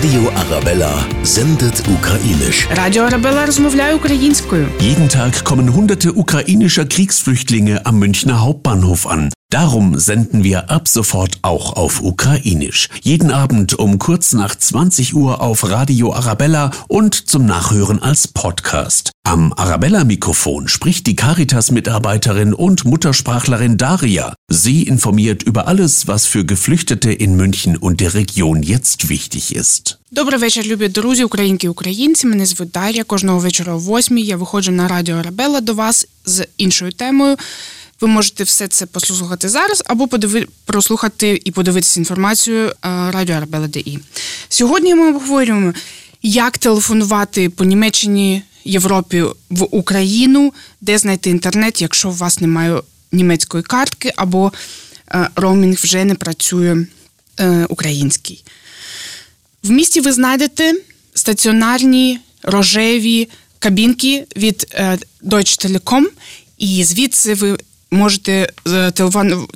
Radio Arabella sendet ukrainisch. Radio Arabella rozmawia ukrainskою. Jeden Tag kommen hunderte ukrainischer Kriegsflüchtlinge am Münchner Hauptbahnhof an. Darum senden wir ab sofort auch auf Ukrainisch. Jeden Abend um kurz nach 20 Uhr auf Radio Arabella und zum Nachhören als Podcast. Am Arabella-Mikrofon spricht die Caritas-Mitarbeiterin und Muttersprachlerin Daria. Sie informiert über alles, was für Geflüchtete in München und der Region jetzt wichtig ist. Добрий вечір, любі друзі, українки і українці. Мене звуть Дар'я. Кожного вечора о восьмій я виходжу на радіо Арабела до вас з іншою темою. Ви можете все це послухати зараз або подиви... прослухати і подивитися інформацію е, радіо Арабела Сьогодні ми обговорюємо, як телефонувати по Німеччині, Європі в Україну, де знайти інтернет, якщо у вас немає німецької картки, або е, роумінг вже не працює е, український. В місті ви знайдете стаціонарні рожеві кабінки від е, Deutsche Telekom, і звідси ви можете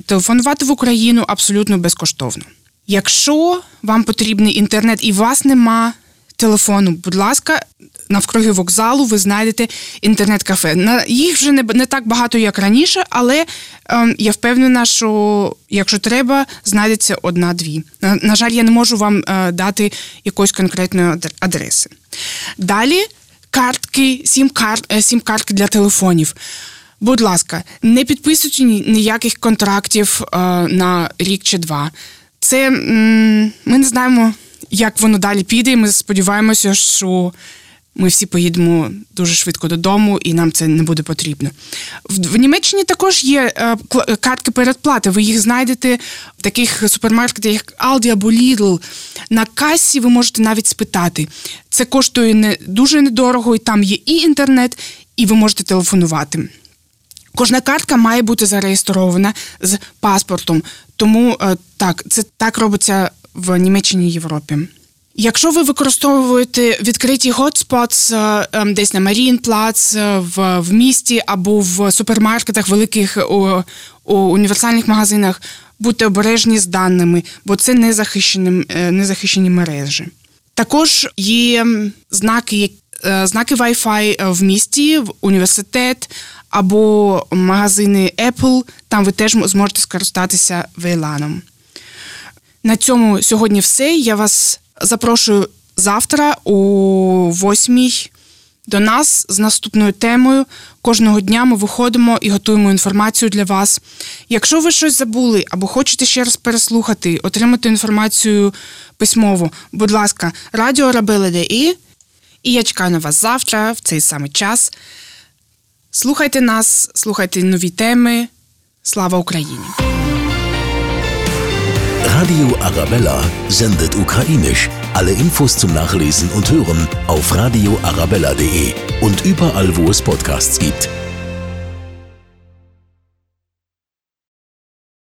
телефонувати в Україну абсолютно безкоштовно. Якщо вам потрібний інтернет і у вас нема телефону, будь ласка, навкруги вокзалу ви знайдете інтернет-кафе. На їх вже не, не так багато, як раніше, але ем, я впевнена, що якщо треба, знайдеться одна-дві. На, на жаль, я не можу вам е, дати якоїсь конкретної адреси. Далі картки, сім-карт, е, сім-картки для телефонів. Будь ласка, не підписуйте ніяких контрактів е, на рік чи два. Це м, ми не знаємо, як воно далі піде. і Ми сподіваємося, що ми всі поїдемо дуже швидко додому, і нам це не буде потрібно. В, в Німеччині також є е, картки передплати. Ви їх знайдете в таких супермаркетах, як Aldi або Lidl. На касі ви можете навіть спитати. Це коштує не дуже недорого, і там є і інтернет, і ви можете телефонувати. Кожна картка має бути зареєстрована з паспортом. Тому е, так, це так робиться в Німеччині і Європі. Якщо ви використовуєте відкриті hotspots е, ем, десь на Маріїнплац, е, в, в місті або в супермаркетах, великих у, у універсальних магазинах, будьте обережні з даними, бо це незахищені, е, незахищені мережі. Також є знаки, знаки Wi-Fi в місті, в університет або магазини Apple. Там ви теж зможете скористатися VLAN. На цьому сьогодні все. Я вас запрошую завтра о 8 до нас з наступною темою. Кожного дня ми виходимо і готуємо інформацію для вас. Якщо ви щось забули або хочете ще раз переслухати, отримати інформацію письмово, будь ласка, радіо Рабели.ДІ. І я чекаю на вас завтра, в цей самий час. Слухайте нас, слухайте нові теми. Слава Україні! Radio Arabella sendet ukrainisch. Alle Infos zum Nachlesen und Hören auf radioarabella.de und überall, wo es Podcasts gibt.